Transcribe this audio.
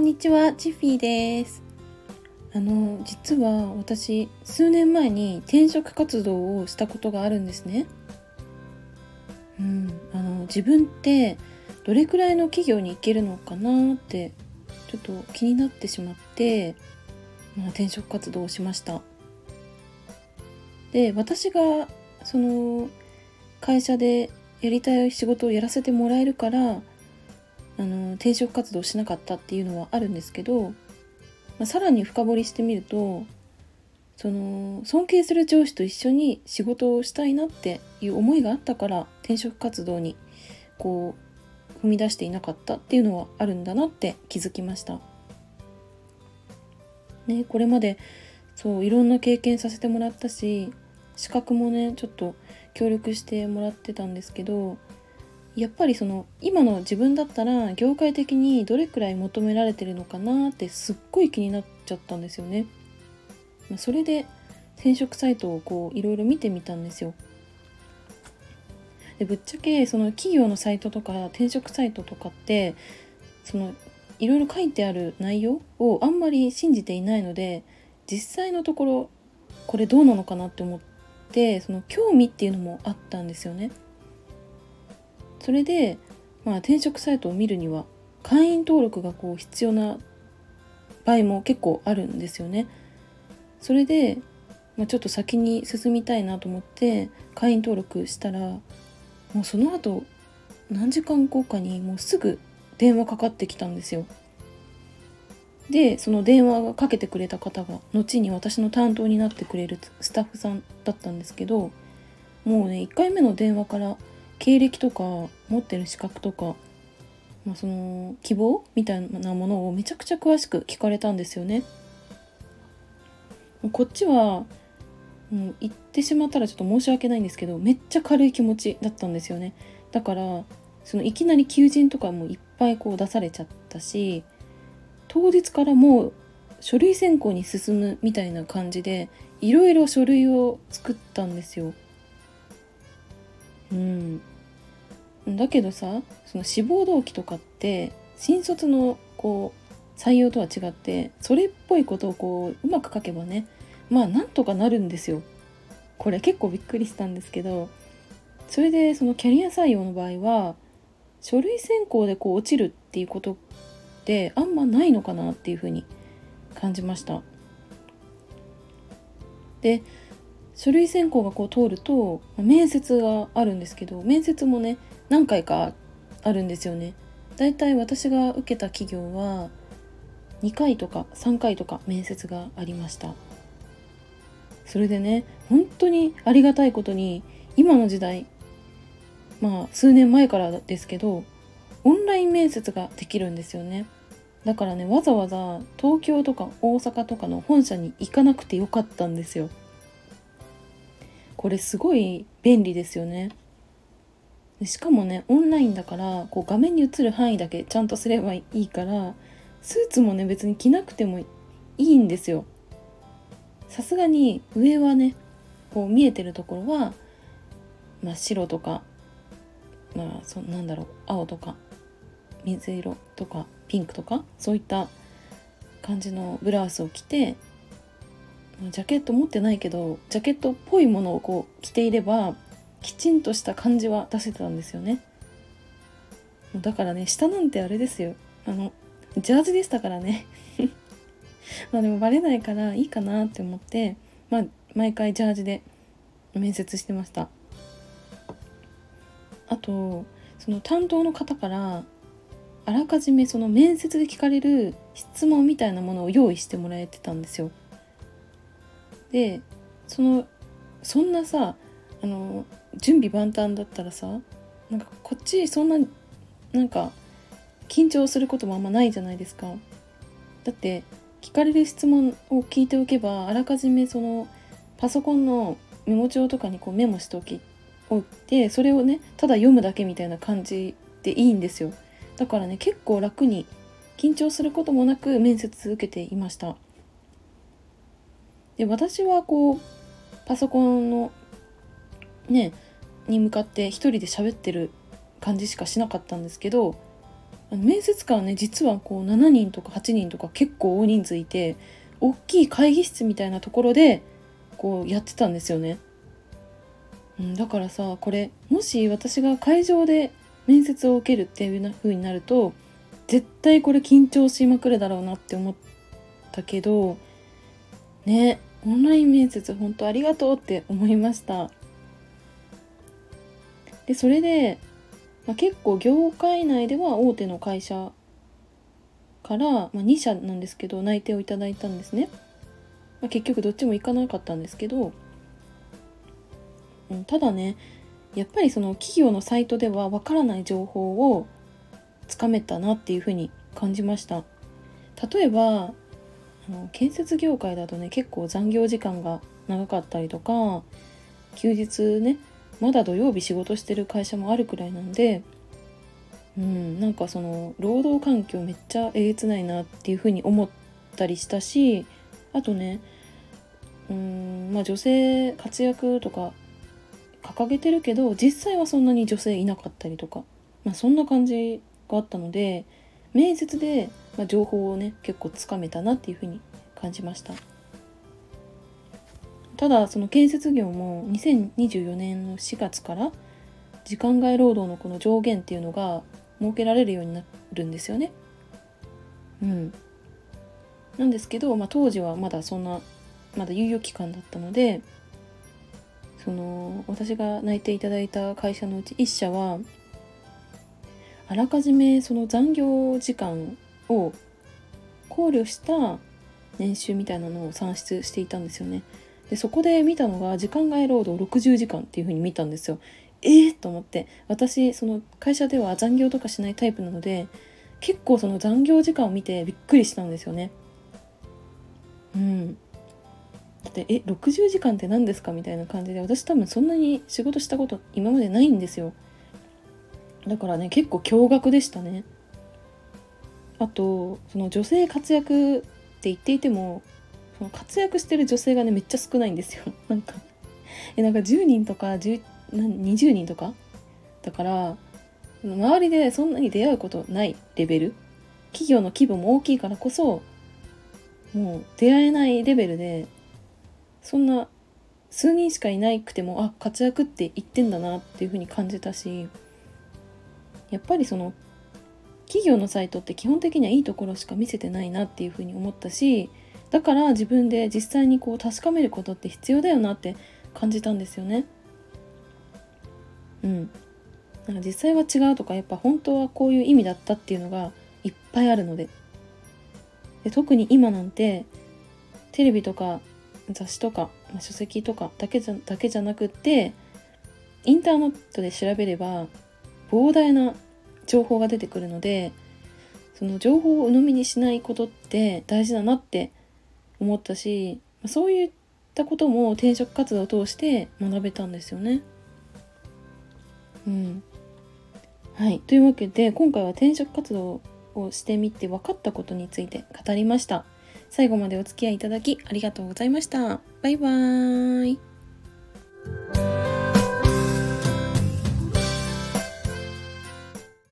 んにちは、チッフィーです。あの、実は私、数年前に転職活動をしたことがあるんですね。うん、あの、自分ってどれくらいの企業に行けるのかなって、ちょっと気になってしまって、まあ、転職活動をしました。で、私が、その、会社でやりたい仕事をやらせてもらえるから、あの転職活動しなかったっていうのはあるんですけど、まあ、さらに深掘りしてみるとその尊敬する上司と一緒に仕事をしたいなっていう思いがあったから転職活動にこう踏み出していなかったっていうのはあるんだなって気づきました。ね、これまでそういろんな経験させてもらったし資格もねちょっと協力してもらってたんですけどやっぱりその今の自分だったら業界的にどれくらい求められてるのかなってすっごい気になっちゃったんですよね。まそれで転職サイトをこういろいろ見てみたんですよ。でぶっちゃけその企業のサイトとか転職サイトとかってそのいろいろ書いてある内容をあんまり信じていないので実際のところこれどうなのかなって思ってその興味っていうのもあったんですよね。それで、まあ、転職サイトを見るには会員登録がこう必要な場合も結構あるんですよね。それで、まあ、ちょっと先に進みたいなと思って会員登録したらもうその後何時間後かにもうすぐ電話かかってきたんですよ。でその電話がかけてくれた方が後に私の担当になってくれるスタッフさんだったんですけどもうね1回目の電話から経歴とか持ってる資格とか、まあ、その希望みたいなものをめちゃくちゃ詳しく聞かれたんですよね。こっちはもう言ってしまったらちょっと申し訳ないんですけどめっちゃ軽い気持ちだったんですよね。だからそのいきなり求人とかもいっぱいこう出されちゃったし当日からもう書類選考に進むみたいな感じでいろいろ書類を作ったんですよ。うん、だけどさその志望動機とかって新卒のこう採用とは違ってそれっぽいことをこううまく書けばねまあなんとかなるんですよ。これ結構びっくりしたんですけどそれでそのキャリア採用の場合は書類選考でこう落ちるっていうことってあんまないのかなっていうふうに感じました。で書類選考がこう通ると面接があるんですけど面接もね何回かあるんですよね。だいたい私が受けた企業は2回とか3回とか面接がありました。それでね本当にありがたいことに今の時代まあ数年前からですけどオンライン面接ができるんですよね。だからねわざわざ東京とか大阪とかの本社に行かなくてよかったんですよ。これすごい便利ですよね。しかもねオンラインだからこう画面に映る範囲だけちゃんとすればいいからスーツもね別に着なくてもいいんですよ。さすがに上はねこう見えてるところは、まあ、白とかまあそなんだろう青とか水色とかピンクとかそういった感じのブラウスを着てジャケット持ってないけどジャケットっぽいものをこう着ていればきちんとした感じは出せたんですよね。だからね下なんてあれですよ。あのジャージでしたからね。まあでもバレないからいいかなって思ってまあ毎回ジャージで面接してました。あとその担当の方からあらかじめその面接で聞かれる質問みたいなものを用意してもらえてたんですよ。でそのそんなさあの準備万端だったらさなんかこっちそんななんか緊張することもあんまないじゃないですか。だって聞かれる質問を聞いておけばあらかじめそのパソコンのメモ帳とかにこうメモしておきおいてそれをねただ読むだけみたいな感じでいいんですよ。だからね結構楽に緊張することもなく面接受けていました。で私はこうパソコンのねに向かって一人で喋ってる感じしかしなかったんですけど面接官はね実はこう7人とか8人とか結構大人数いて大きい会議室みたいなところでこうやってたんですよね。うん、だからさこれもし私が会場で面接を受けるっていう風になると絶対これ緊張しまくるだろうなって思ったけどねオンライン面接本当ありがとうって思いました。でそれで、まあ、結構業界内では大手の会社から、まあ、2社なんですけど内定をいただいたんですね、まあ、結局どっちも行かなかったんですけど、うん、ただねやっぱりその企業のサイトではわからない情報をつかめたなっていうふうに感じました。例えばあの建設業界だとね結構残業時間が長かったりとか休日ねまだ土曜日仕事してる会社もあるくらいなんでうんなんかその労働環境めっちゃえげつないなっていうふうに思ったりしたしあとねうんまあ女性活躍とか掲げてるけど実際はそんなに女性いなかったりとか、まあ、そんな感じがあったので面接で、ま情報をね結構つかめたなっていうふうに感じました。ただその建設業も2024年の4月から時間外労働のこの上限っていうのが設けられるようになるんですよね。うん。なんですけど、まあ、当時はまだそんなまだ猶予期間だったのでその私が内定いただいた会社のうち1社はあらかじめその残業時間を考慮した年収みたいなのを算出していたんですよね。でそこで見たのが時間外労働60時間っていう風に見たんですよ。えー、と思って私その会社では残業とかしないタイプなので結構その残業時間を見てびっくりしたんですよね。うん。だってえ60時間って何ですか？みたいな感じで私多分そんなに仕事したこと今までないんですよだからね結構驚愕でしたね。あとその女性活躍って言っていてもその活躍してる女性がねめっちゃ少ないんですよ。なんかえなんか10人とか10 20人とか？だから周りでそんなに出会うことないレベル。企業の規模も大きいからこそもう出会えないレベルでそんな数人しかいなくてもあ活躍って言ってんだなっていうふうに感じたしやっぱりその企業のサイトって基本的にはいいところしか見せてないなっていうふうに思ったしだから自分で実際にこう確かめることって必要だよなって感じたんですよね。うん。なんか実際は違うとかやっぱ本当はこういう意味だったっていうのがいっぱいあるのでで特に今なんてテレビとか雑誌とか、まあ、書籍とかだけじゃだけじゃなくってインターネットで調べれば膨大な情報が出てくるのでその情報を鵜呑みにしないことって大事だなって思ったしそういったことも転職活動を通して学べたんですよね。うん、はいというわけで今回は転職活動をしてみて分かったことについて語りました。最後までお付き合いいただきありがとうございました。バイバーイ。